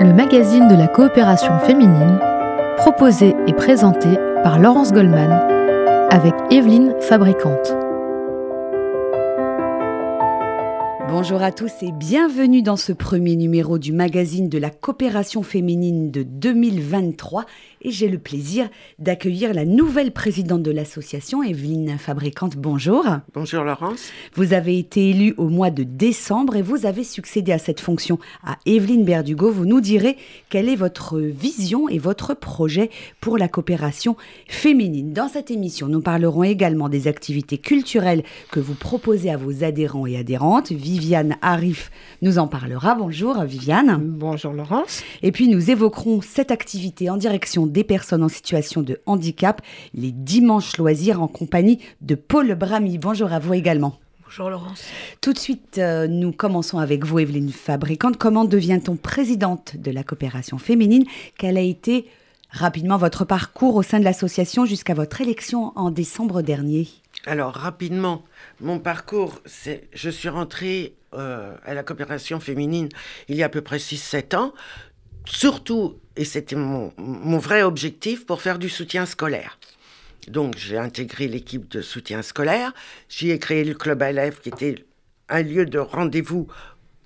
le magazine de la coopération féminine, proposé et présenté par Laurence Goldman avec Evelyne Fabricante. Bonjour à tous et bienvenue dans ce premier numéro du magazine de la coopération féminine de 2023 et j'ai le plaisir d'accueillir la nouvelle présidente de l'association, Evelyne Fabricante. Bonjour. Bonjour Laurence. Vous avez été élue au mois de décembre et vous avez succédé à cette fonction à Evelyne Berdugo. Vous nous direz quelle est votre vision et votre projet pour la coopération féminine. Dans cette émission, nous parlerons également des activités culturelles que vous proposez à vos adhérents et adhérentes. Viviane Arif nous en parlera. Bonjour Viviane. Bonjour Laurence. Et puis nous évoquerons cette activité en direction des personnes en situation de handicap, les dimanches loisirs en compagnie de Paul Bramy. Bonjour à vous également. Bonjour Laurence. Tout de suite, euh, nous commençons avec vous, Evelyne Fabricante. Comment devient-on présidente de la coopération féminine? Quel a été rapidement votre parcours au sein de l'association jusqu'à votre élection en décembre dernier? Alors, rapidement, mon parcours, c'est je suis rentrée euh, à la coopération féminine il y a à peu près 6-7 ans, surtout et c'était mon, vrai objectif pour faire du soutien scolaire. Donc j'ai intégré l'équipe de soutien scolaire, j'y ai créé le club élèves qui était un lieu de rendez-vous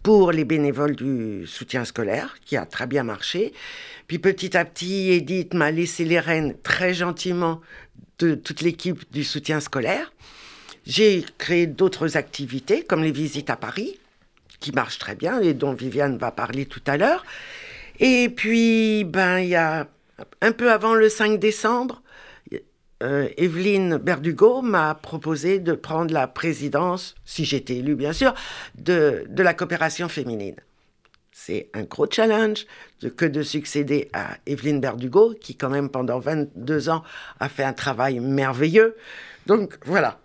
pour les bénévoles du soutien scolaire, qui a très bien marché. Puis petit à petit, Edith m'a laissé les rênes très gentiment toute l'équipe du soutien scolaire. J'ai créé d'autres activités, comme les visites à Paris, qui marchent très bien et dont Viviane va parler tout à l'heure. Et puis, ben, il y a un peu avant le 5 décembre, euh, Evelyne Berdugo m'a proposé de prendre la présidence, si j'étais élue bien sûr, de, de la coopération féminine. C'est un gros challenge que de succéder à Evelyne Berdugo, qui quand même pendant 22 ans a fait un travail merveilleux. Donc voilà,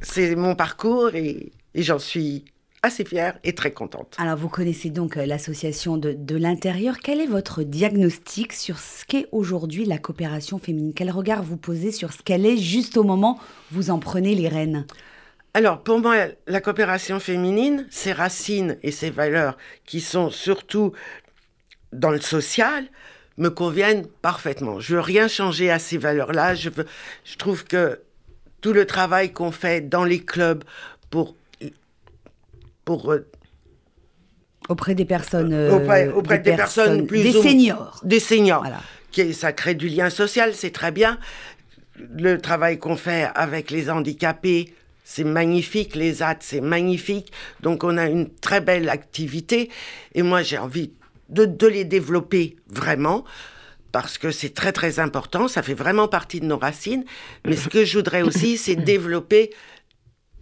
c'est mon parcours et, et j'en suis assez fière et très contente. Alors, vous connaissez donc euh, l'association de, de l'intérieur. Quel est votre diagnostic sur ce qu'est aujourd'hui la coopération féminine? Quel regard vous posez sur ce qu'elle est juste au moment où vous en prenez les rênes? Alors, pour moi, la coopération féminine, ses racines et ses valeurs, qui sont surtout dans le social, me conviennent parfaitement. Je veux rien changer à ces valeurs-là. Je, veux, je trouve que tout le travail qu'on fait dans les clubs pour pour euh, auprès des personnes euh, auprès, des, personnes, plus des seniors des seniors qui ça crée du lien social c'est très bien le travail qu'on fait avec les handicapés c'est magnifique les AT c'est magnifique. Donc on a une très belle activité. Et moi j'ai envie de, de les développer vraiment parce que c'est très très important, ça fait vraiment partie de nos racines. Mais ce que je voudrais aussi, c'est développer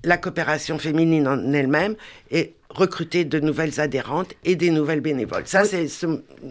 la coopération féminine en elle-même et recruter de nouvelles adhérentes et des nouvelles bénévoles. Ça, c'est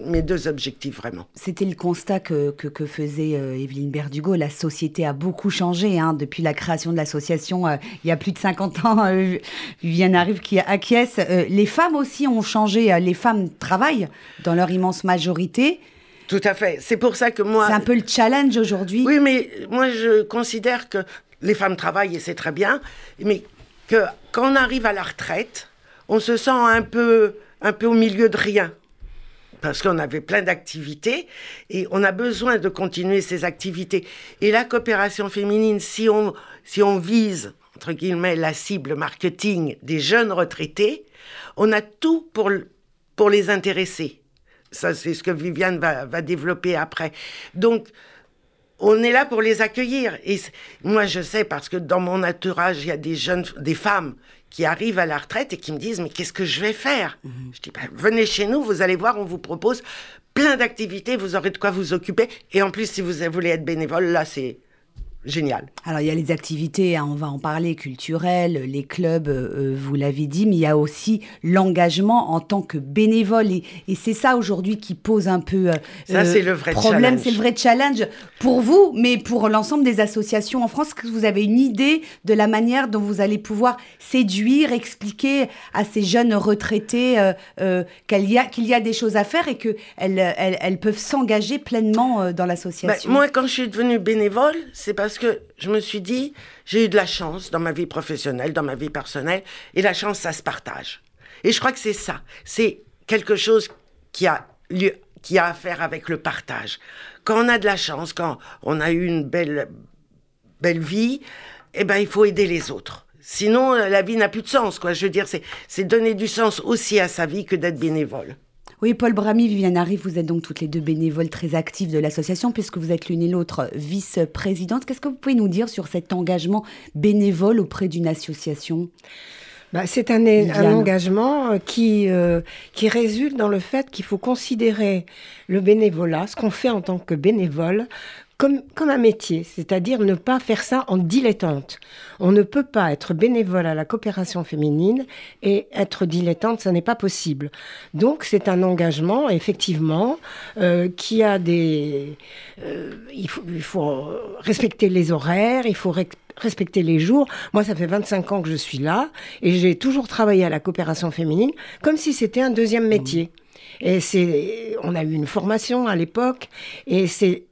mes deux objectifs vraiment. C'était le constat que, que, faisait euh, Evelyne Berdugo. La société a beaucoup changé hein, depuis la création de l'association euh, il y a plus de 50 ans. Euh, Viviane arrive qui acquiesce. les femmes aussi ont changé. Les femmes travaillent dans leur immense majorité. Tout à fait. C'est pour ça que moi. C'est un peu le challenge aujourd'hui. Oui, mais moi je considère que les femmes travaillent et c'est très bien, mais que quand on arrive à la retraite, on se sent un peu, un peu au milieu de rien. Parce qu'on avait plein d'activités et on a besoin de continuer ces activités. Et la coopération féminine, si on, si on vise, entre guillemets, la cible marketing des jeunes retraités, on a tout pour, pour les intéresser. Ça, c'est ce que Viviane va, va développer après. Donc, on est là pour les accueillir. Et moi, je sais parce que dans mon entourage, il y a des jeunes, des femmes qui arrivent à la retraite et qui me disent mais qu'est-ce que je vais faire? Mhm. Je dis ben, venez chez nous, vous allez voir, on vous propose plein d'activités, vous aurez de quoi vous occuper. Et en plus, si vous voulez être bénévole, là, c'est génial. Alors il y a les activités, hein, on va en parler, culturelles, les clubs, euh, euh, vous l'avez dit, mais il y a aussi l'engagement en tant que bénévole. Et, c'est ça aujourd'hui qui pose un peu euh, ça, c'est le vrai problème. C'est le vrai challenge pour vous, mais pour l'ensemble des associations en France. que vous avez une idée de la manière dont vous allez pouvoir séduire, expliquer à ces jeunes retraités qu'il y, y a des choses à faire et qu'elles elles, elles peuvent s'engager pleinement dans l'association bah, Moi, quand je suis devenue bénévole, c'est parce parce que je me suis dit, j'ai eu de la chance dans ma vie professionnelle, dans ma vie personnelle, et la chance, ça se partage. Et je crois que c'est ça. C'est quelque chose qui a lieu qui a à faire avec le partage. Quand on a de la chance, quand on a eu une belle, belle vie, eh ben, il faut aider les autres. Sinon, la vie n'a plus de sens, quoi. Je veux dire, c'est donner du sens aussi à sa vie que d'être bénévole. Oui, Paul Bramy, Viviane Arrive, vous êtes donc toutes les deux bénévoles très actives de l'association, puisque vous êtes l'une et l'autre vice-présidente. Qu'est-ce que vous pouvez nous dire sur cet engagement bénévole auprès d'une association? Bah, c'est un, un, engagement euh, qui, euh, qui résulte dans le fait qu'il faut considérer le bénévolat, ce qu'on fait en tant que bénévole, comme, comme un métier, c'est-à-dire ne pas faire ça en dilettante. On ne peut pas être bénévole à la coopération féminine et être dilettante, ce n'est pas possible. Donc c'est un engagement, effectivement, euh, qui a des... Euh, il, faut, il, faut, respecter les horaires, il faut respecter les jours. Moi, ça fait 25 ans que je suis là et j'ai toujours travaillé à la coopération féminine comme si c'était un deuxième métier. Et c'est, on a eu une formation à l'époque, et c'est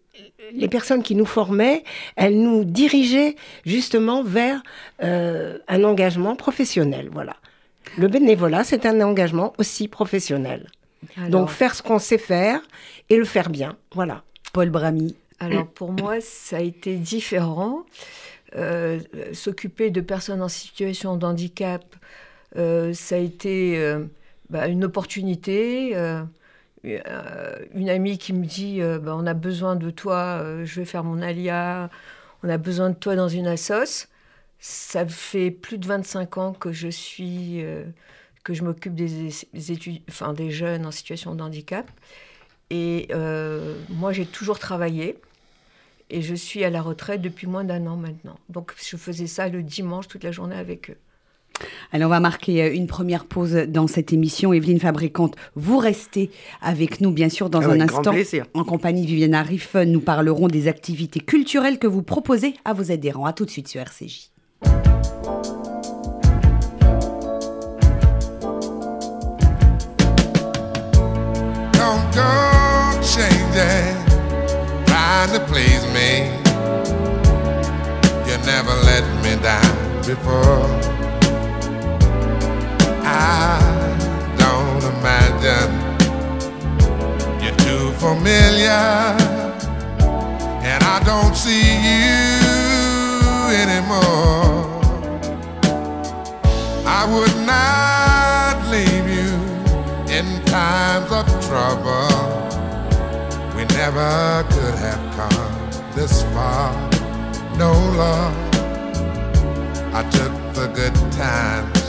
les personnes qui nous formaient, elles nous dirigeaient justement vers euh, un engagement professionnel. Voilà. Le bénévolat, c'est un engagement aussi professionnel. Donc faire ce qu'on sait faire et le faire bien. Voilà. Paul Bramy. Alors pour moi, ça a été différent. Euh, s'occuper de personnes en situation de handicap, euh, ça a été bah, une opportunité. Euh, une amie qui me dit euh, ben, on a besoin de toi, euh, je vais faire mon alia, on a besoin de toi dans une assoce. Ça fait plus de 25 ans que je suis que je m'occupe des, études, enfin des jeunes en situation de handicap. Et moi, j'ai toujours travaillé. Et je suis à la retraite depuis moins d'un an maintenant. Donc, je faisais ça le dimanche toute la journée avec eux. Alors on va marquer euh, une première pause dans cette émission. Evelyne Fabricante, vous restez avec nous bien sûr dans un instant. En compagnie de Viviane Arif, nous parlerons des activités culturelles que vous proposez à vos adhérents. A tout de suite sur RCJ. I don't imagine you're too familiar, and I don't see you anymore. I would not leave you in times of trouble. We never could have come this far. No love. I took the good times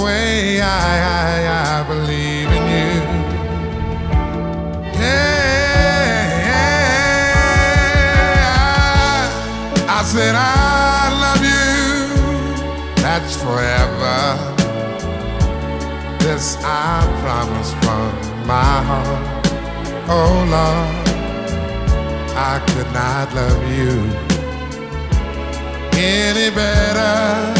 The way I, I, I believe in you. Yeah, I, I said I love you. That's forever. This I promise from my heart. Oh Lord, I could not love you any better.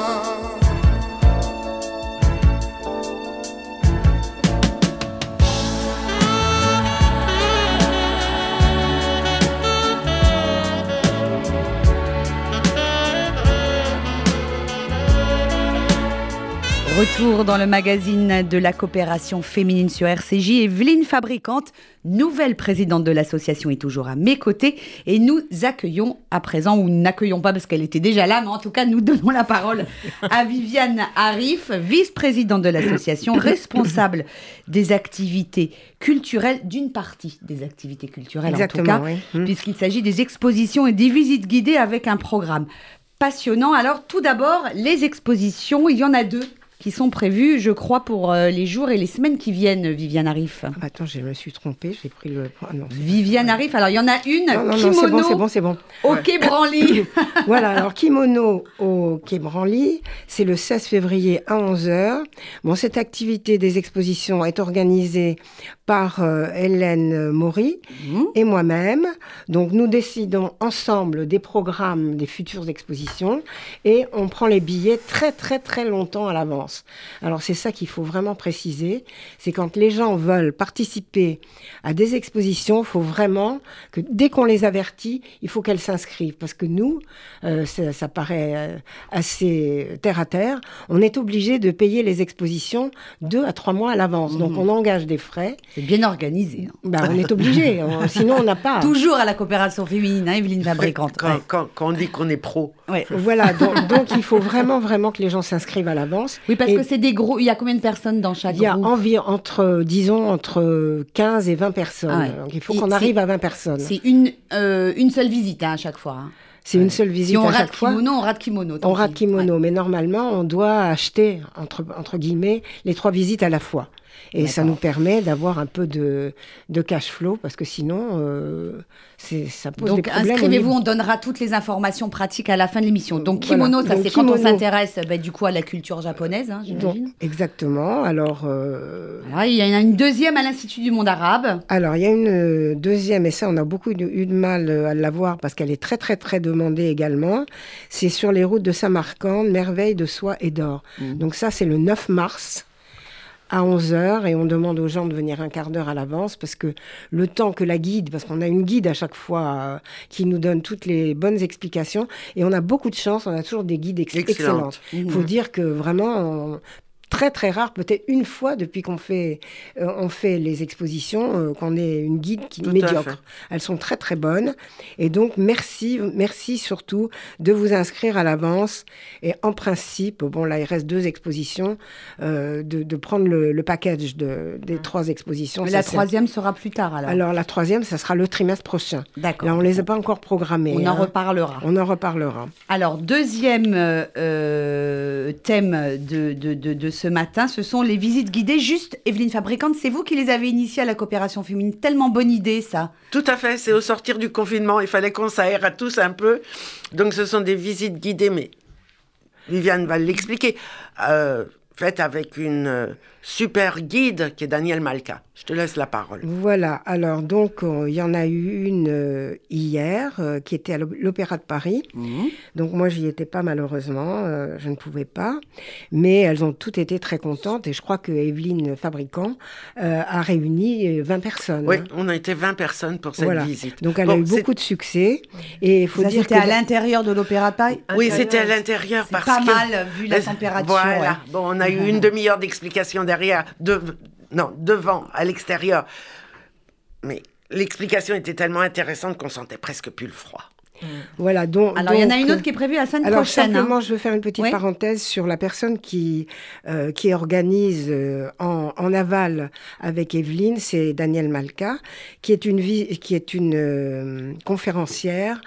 Retour dans le magazine de la coopération féminine sur RCJ. Evelyne Fabricante, nouvelle présidente de l'association, est toujours à mes côtés. Et nous accueillons à présent, ou n'accueillons pas parce qu'elle était déjà là, mais en tout cas, nous donnons la parole à Viviane Arif, vice-présidente de l'association, responsable des activités culturelles, d'une partie des activités culturelles en tout cas, mmh. puisqu'il s'agit des expositions et des visites guidées avec un programme passionnant. Alors tout d'abord, les expositions, il y en a deux qui sont prévus, je crois, pour euh, les jours et les semaines qui viennent, Viviane Arif. Ah, attends, je me suis trompée, j'ai pris le. Ah, Viviane Arif, alors il y en a une, non, kimono. c'est bon, c'est bon, c'est bon. Au Quai Branly. voilà, alors kimono au Quai Branly, c'est le 16 février à 11h. Bon, cette activité des expositions est organisée par euh, Hélène Maury mmh. et moi-même. Donc nous décidons ensemble des programmes des futures expositions et on prend les billets très très très longtemps à l'avance. Alors c'est ça qu'il faut vraiment préciser, c'est quand les gens veulent participer à des expositions, il faut vraiment que dès qu'on les avertit, il faut qu'elles s'inscrivent. Parce que nous, euh, ça, paraît euh, assez terre à terre, on est obligé de payer les expositions deux à trois mois à l'avance. Donc mmh. on engage des frais. C'est bien organisé. Hein. Ben, on est obligé, sinon on n'a pas. Toujours à la coopération féminine, hein, Evelyne Fabricante. Quand, on dit qu'on est pro. Voilà, donc, donc, il faut vraiment, vraiment que les gens s'inscrivent à l'avance. Oui, parce que c'est des gros. Il y a combien de personnes dans chaque Il y a environ, entre, disons, entre 15 et 20 personnes. Ah Donc il faut qu'on arrive à 20 personnes. C'est une, euh, une seule visite hein, à chaque fois. Hein. C'est une seule visite si on à chaque fois. Kimono, on rate kimono. On rate kimono, mais normalement, on doit acheter, entre, entre guillemets, les trois visites à la fois. Et ça nous permet d'avoir un peu de, de cash flow, parce que sinon, euh, ça pose Donc, des problèmes. inscrivez-vous, on donnera toutes les informations pratiques à la fin de l'émission. Donc, kimono, ça c'est quand on s'intéresse bah, du coup à la culture japonaise, hein, j'imagine. Exactement. Alors, euh... il y en a une deuxième à l'Institut du monde arabe. Alors, il y a une euh, deuxième, et ça, on a beaucoup eu de mal euh, à l'avoir parce qu'elle est très, très, très demandée également. C'est sur les routes de Samarcande, merveille de soie et d'or. Mmh. Donc, ça, c'est le 9 mars à 11h et on demande aux gens de venir un quart d'heure à l'avance parce que le temps que la guide, parce qu'on a une guide à chaque fois euh, qui nous donne toutes les bonnes explications et on a beaucoup de chance, on a toujours des guides excellentes. Il faut mmh. dire que vraiment, très très rare, peut-être une fois depuis qu'on fait, euh, on fait les expositions, euh, qu'on ait une guide qui est médiocre. Elles sont très très bonnes. Et donc merci, merci surtout de vous inscrire à l'avance. Et en principe, bon là il reste deux expositions, euh, de, de, prendre le, le package de, des trois expositions. Mais la troisième sera plus tard alors. Alors la troisième, ça sera le trimestre prochain. D'accord. Là on les a pas encore programmées. On en hein. reparlera. On en reparlera. Alors deuxième thème de, de, de, de ce matin, ce sont les visites guidées. Juste, Evelyne Fabricante, c'est vous qui les avez initiées à la coopération féminine. Tellement bonne idée, ça. Tout à fait, c'est au sortir du confinement. Il fallait qu'on s'aère à tous un peu. Donc ce sont des visites guidées, mais Viviane va l'expliquer. Euh, faites avec une euh, super guide qui est Daniel Malka. Je te laisse la parole. Voilà, alors donc euh, il y en a eu une euh, hier euh, qui était à l'Opéra de Paris. Mhm. Donc moi j'y étais pas malheureusement, je ne pouvais pas, mais elles ont toutes été très contentes et je crois que Evelyne Fabricant a réuni 20 personnes. Oui, on a été 20 personnes pour cette visite. Donc elle a eu beaucoup de succès et il faut dire c'était à l'intérieur de l'Opéra de Paris? Oui, c'était à l'intérieur parce pas mal vu la température. Voilà. Bon, on a une demi-heure d'explication derrière, de, non, devant, à l'extérieur. Mais l'explication était tellement intéressante qu'on sentait presque plus le froid. Voilà, donc. Alors, il y en a une autre qui est prévue la semaine alors, prochaine. Hein. Simplement, je veux faire une petite parenthèse sur la personne qui, euh, qui organise euh, en, en, aval avec Evelyne, c'est Danielle Malka, qui est une, qui est une euh, conférencière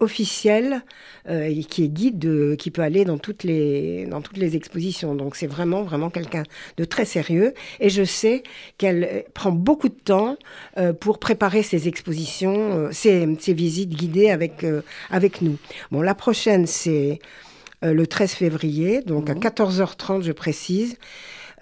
officielle et qui est guide, de, qui peut aller dans toutes les, dans toutes les expositions. Donc, c'est vraiment, vraiment quelqu'un de très sérieux. Et je sais qu'elle prend beaucoup de temps pour préparer ses expositions, ses, ses visites guidées avec avec, euh, avec nous. Bon, la prochaine, c'est euh, le 13 février, donc à 14h30, mhm. je précise.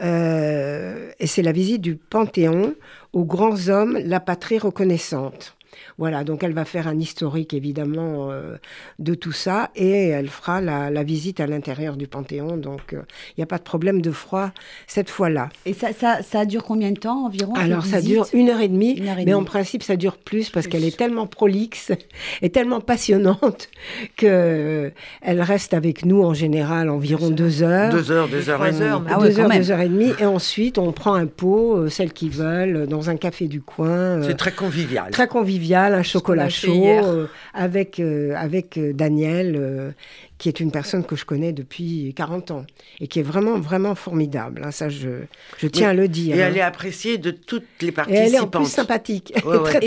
Euh, et c'est la visite du Panthéon aux grands hommes, la patrie reconnaissante. Voilà, donc elle va faire un historique évidemment euh, de tout ça et elle fera la, visite à l'intérieur du Panthéon. Donc il n'y a pas de problème de froid cette fois-là. Et ça, ça, ça, dure combien de temps environ Alors ça dure une heure et demie, mais en principe ça dure plus parce qu'elle est tellement prolixe et tellement passionnante que elle reste avec nous en général environ deux heures. Deux heures, deux heures et demie. Ah deux heures, deux heures et demie. Et ensuite on prend un pot, euh, celles qui veulent, dans un café du coin. Euh, C'est très convivial. Très convivial, un chocolat chaud euh, avec, avec Daniel qui est une personne que je connais depuis 40 ans et qui est vraiment, vraiment formidable. Hein, ça, je, je tiens à le dire. Et elle hein. est appréciée de toutes les participantes. Et elle est en plus sympathique. et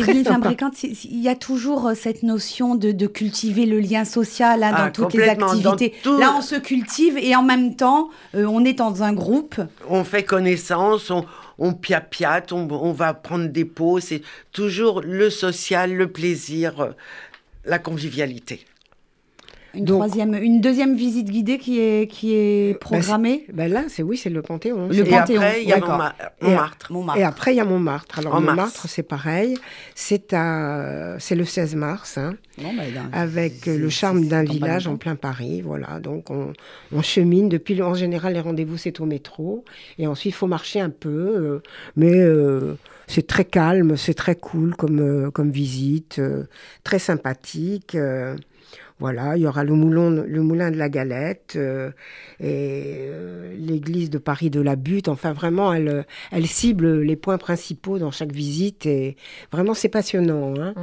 il y a toujours euh, cette notion de, de cultiver le lien social hein, dans ah, toutes les activités. Là, on se cultive et en même temps, euh, on est dans un groupe. On fait connaissance, on, on piapiate, on, on va prendre des pots. C'est toujours le social, le plaisir, euh, la convivialité. Une, troisième, une deuxième visite guidée qui est, qui est bah, programmée bah, Là, c'est oui, c'est le Panthéon. Le et Panthéon. après, il y a Montmartre. Et, après, il y a Montmartre. Alors, Montmartre, c'est pareil. C'est le 16 mars, hein, bah, avec le charme d'un village en plein Paris. Voilà, donc on, on, chemine. Depuis, en général, les rendez-vous, c'est au métro. Et ensuite, il faut marcher un peu. Euh, mais... Euh, c'est très calme, c'est très cool comme, euh, comme visite, très sympathique. Voilà, il y aura le, moulin, le moulin de la Galette euh, et euh, l'église de Paris de la Butte. Enfin, vraiment, elle, elle cible les points principaux dans chaque visite et vraiment, c'est passionnant. Hein.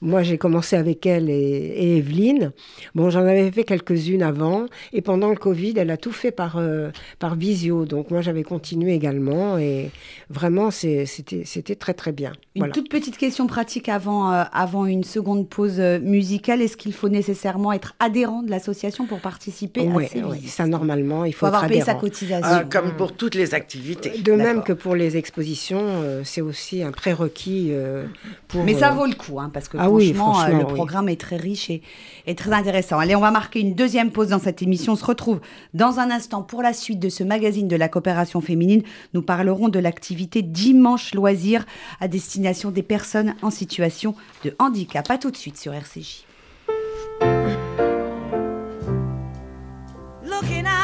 Moi, j'ai commencé avec elle et, Evelyne. Bon, j'en avais fait quelques-unes avant et pendant le Covid, elle a tout fait par, euh, par visio. Donc, moi, j'avais continué également et vraiment, c'était très, très bien. Une toute petite question pratique avant, avant une seconde pause musicale. Est-ce qu'il faut nécessairement être adhérent de l'association pour participer à ces oui, ça normalement, il faut, avoir payé sa cotisation. Ah, comme pour toutes les activités. De même que pour les expositions, euh, c'est aussi un prérequis euh, pour. Mais ça euh, vaut le coup, hein, parce que ah franchement, le programme est très riche et, et, très intéressant. Allez, on va marquer une deuxième pause dans cette émission. On se retrouve dans un instant pour la suite de ce magazine de la coopération féminine. Nous parlerons de l'activité Dimanche Loisirs à destination des personnes en situation de handicap. À tout de suite sur RCJ. Looking out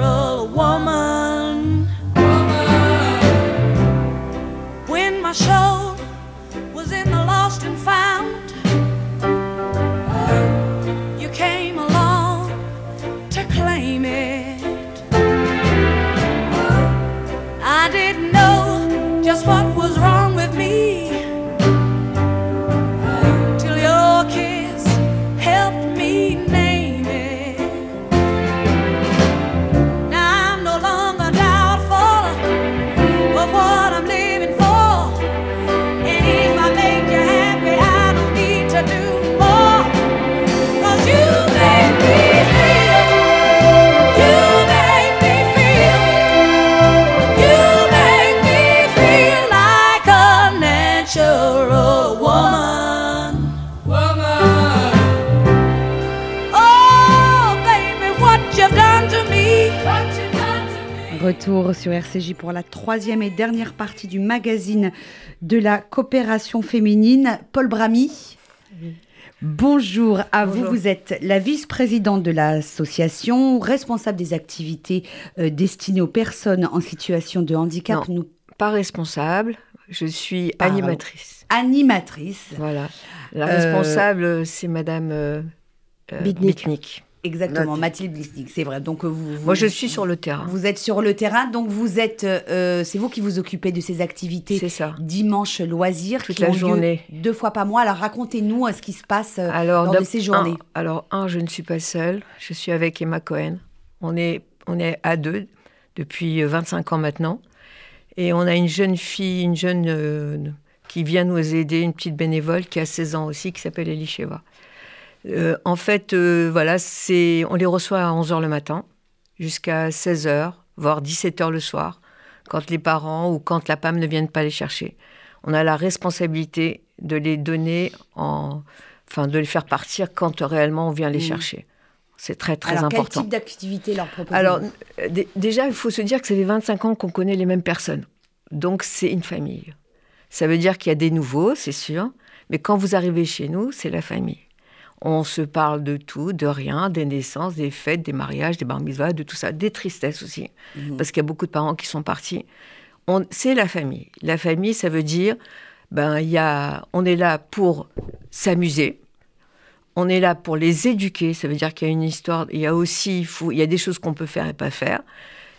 a woman. woman. When my show Retour sur RCJ pour la troisième et dernière partie du magazine de la coopération féminine. Paul Bramy. Bonjour à vous. Vous êtes la vice-présidente de l'association, responsable des activités euh, destinées aux personnes en situation de handicap. Non, pas responsable. Je suis animatrice. Animatrice. Voilà. La responsable, c'est Madame euh, euh Exactement, Mathilde Blisnik, c'est vrai. Donc vous, Moi, je suis sur le terrain. Vous êtes sur le terrain, donc vous êtes, c'est vous qui vous occupez de ces activités. C'est ça. Dimanche loisirs, toute qui la ont journée, lieu deux fois par mois. Alors racontez-nous ce qui se passe alors, lors de ces journées. Un, alors un, je ne suis pas seule. Je suis avec Emma Cohen. On est, on est à deux depuis 25 ans maintenant. Et on a une jeune fille, une jeune euh, qui vient nous aider, une petite bénévole qui a 16 ans aussi, qui s'appelle Elisheva. Euh, en fait, euh, voilà, c'est, on les reçoit à 11h le matin jusqu'à 16h, voire 17h le soir, quand les parents ou quand la PAM ne viennent pas les chercher. On a la responsabilité de les donner en, enfin, de les faire partir quand réellement on vient les mmh. chercher. C'est très, très Alors, important. Quel type d'activité leur proposer Alors, déjà, il faut se dire que ça fait 25 ans qu'on connaît les mêmes personnes. Donc, c'est une famille. Ça veut dire qu'il y a des nouveaux, c'est sûr. Mais quand vous arrivez chez nous, c'est la famille. On se parle de tout, de rien, des naissances, des fêtes, des mariages, des bar mitzvahs, de tout ça, des tristesses aussi. Mhm. Parce qu'il y a beaucoup de parents qui sont partis. C'est la famille. La famille, ça veut dire, ben, y a, on est là pour s'amuser, on est là pour les éduquer. Ça veut dire qu'il y a une histoire. Il y a aussi, il, faut, il y a des choses qu'on peut faire et pas faire.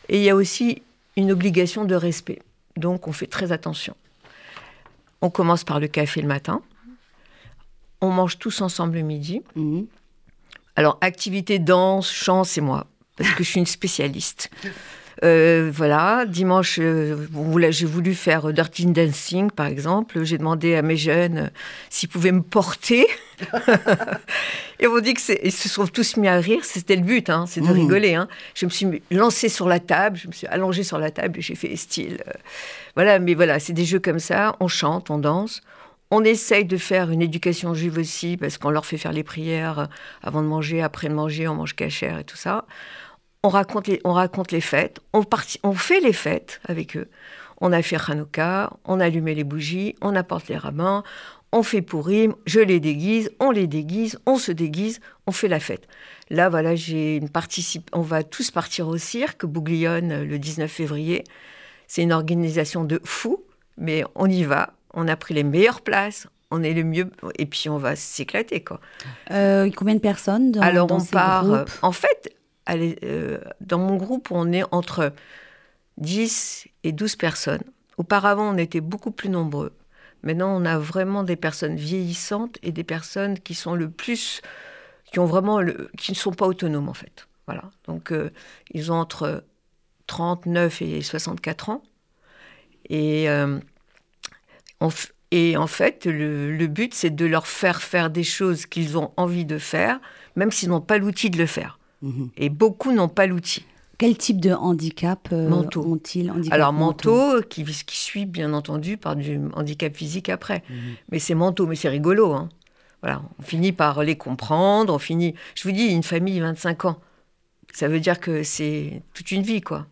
Et il y a aussi une obligation de respect. Donc, on fait très attention. On commence par le café le matin. On mange tous ensemble le midi. Mhm. Alors, activité danse, chant, c'est moi, parce que je suis une spécialiste. Euh, voilà, dimanche, euh, j'ai voulu faire Dirty Dancing, par exemple. J'ai demandé à mes jeunes euh, s'ils pouvaient me porter. et on dit que ils se sont tous mis à rire. C'était le but, hein, c'est de mmh. rigoler. Hein. Je me suis lancée sur la table, je me suis allongée sur la table et j'ai fait style. voilà, mais voilà, c'est des jeux comme ça. On chante, on danse. On essaye de faire une éducation juive aussi, parce qu'on leur fait faire les prières avant de manger, après de manger, on mange cachère et tout ça on raconte les, on raconte les fêtes, on, on fait les fêtes avec eux. On a fait Hanouka, on allumé les bougies, on apporte les rabbins, on fait Pourim, je les déguise, on les déguise, on se déguise, on fait la fête. Là, voilà, j'ai une on va tous partir au cirque Bouglione le 19 février. C'est une organisation de fous, mais on y va. On a pris les meilleures places, on est le mieux, et puis on va s'éclater, quoi. Euh, combien de personnes dans, Alors on part. en fait, euh, dans mon groupe, on est entre 10 et 12 personnes. Auparavant, on était beaucoup plus nombreux. Maintenant, on a vraiment des personnes vieillissantes et des personnes qui sont le plus, qui ont vraiment le, qui ne sont pas autonomes en fait. Voilà. Donc, euh, ils ont entre 39 et 64 ans. Et, euh, et en fait, le, le but, c'est de leur faire faire des choses qu'ils ont envie de faire, même s'ils n'ont pas l'outil de le faire. Mhm. Et beaucoup n'ont pas l'outil. Quel type de handicap euh, ont-ils Alors, manteau, qui, qui suit bien entendu par du handicap physique après. Mhm. Mais c'est manteau, mais c'est rigolo. Hein. Voilà, on finit par les comprendre, on finit... Je vous dis, une famille, 25 ans. Ça veut dire que c'est toute une vie, quoi.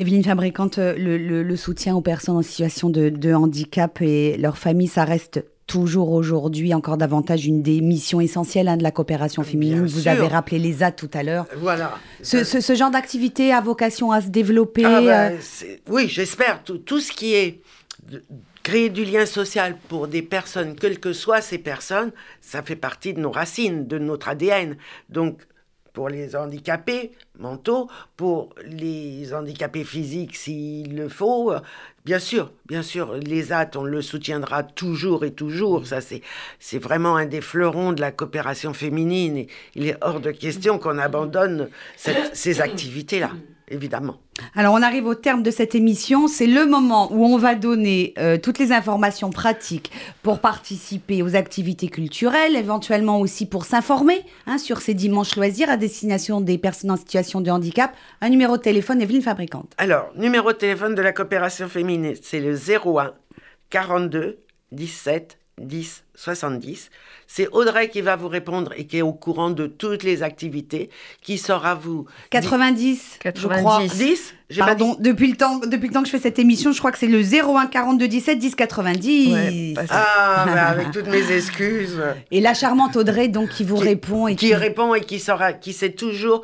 Evelyne Fabricante, le, le, soutien aux personnes en situation de, de handicap et leurs familles, ça reste toujours aujourd'hui encore davantage une des missions essentielles hein, de la coopération féminine. Vous avez rappelé les A tout à l'heure. Voilà. Ce, genre d'activité a vocation à se développer. Ah ben, euh, oui, j'espère. Tout, tout, ce qui est créer du lien social pour des personnes, quelles que soient ces personnes, ça fait partie de nos racines, de notre ADN. Donc, pour les handicapés mentaux, pour les handicapés physiques s'il le faut, Bien sûr, bien sûr, les AT, on le soutiendra toujours et toujours. Ça, c'est, c'est vraiment un des fleurons de la coopération féminine. il est hors de question qu'on abandonne ces activités-là évidemment. Alors on arrive au terme de cette émission, c'est le moment où on va donner euh, toutes les informations pratiques pour participer aux activités culturelles, éventuellement aussi pour s'informer hein, sur ces dimanches loisirs à destination des personnes en situation de handicap. Un numéro de téléphone, Evelyne Fabricante. Alors, numéro de téléphone de la coopération féminine, c'est le 01 42 17 10 70. C'est Audrey qui va vous répondre et qui est au courant de toutes les activités, qui saura vous... 90, 90. je crois. 10 Pardon, depuis le, temps, depuis le temps que je fais cette émission, je crois que c'est le 01 42 17 10 90. ah, avec toutes mes excuses. Et la charmante Audrey, donc, qui vous répond. Et qui, répond et qui, saura, qui sait toujours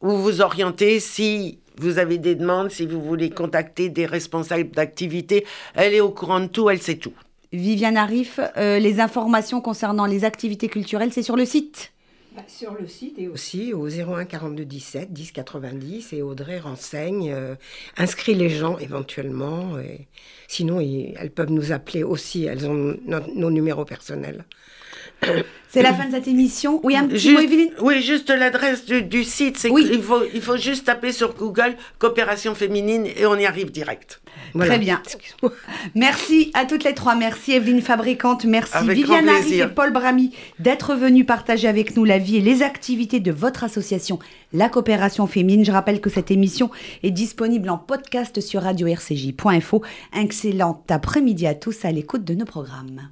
où vous orienter si vous avez des demandes, si vous voulez contacter des responsables d'activité. Elle est au courant de tout, elle sait tout. Viviane Arif, euh, les informations concernant les activités culturelles, c'est sur le site bah, Sur le site et aussi au 01 42 17 10 90 et Audrey renseigne, euh, inscrit les gens éventuellement. Sinon, elles peuvent nous appeler aussi, elles ont nos numéros personnels. C'est la fin de cette émission. Oui, un petit juste, mot, Oui, juste l'adresse du, site. C'est oui. il, faut, il faut juste taper sur Google coopération féminine et on y arrive direct. Très bien. Merci à toutes les trois. Merci Evelyne Fabricante. Merci Viviane Harry et Paul Brami d'être venus partager avec nous la vie et les activités de votre association, la coopération féminine. Je rappelle que cette émission est disponible en podcast sur radio-rcj.info. Excellent après-midi à tous à l'écoute de nos programmes.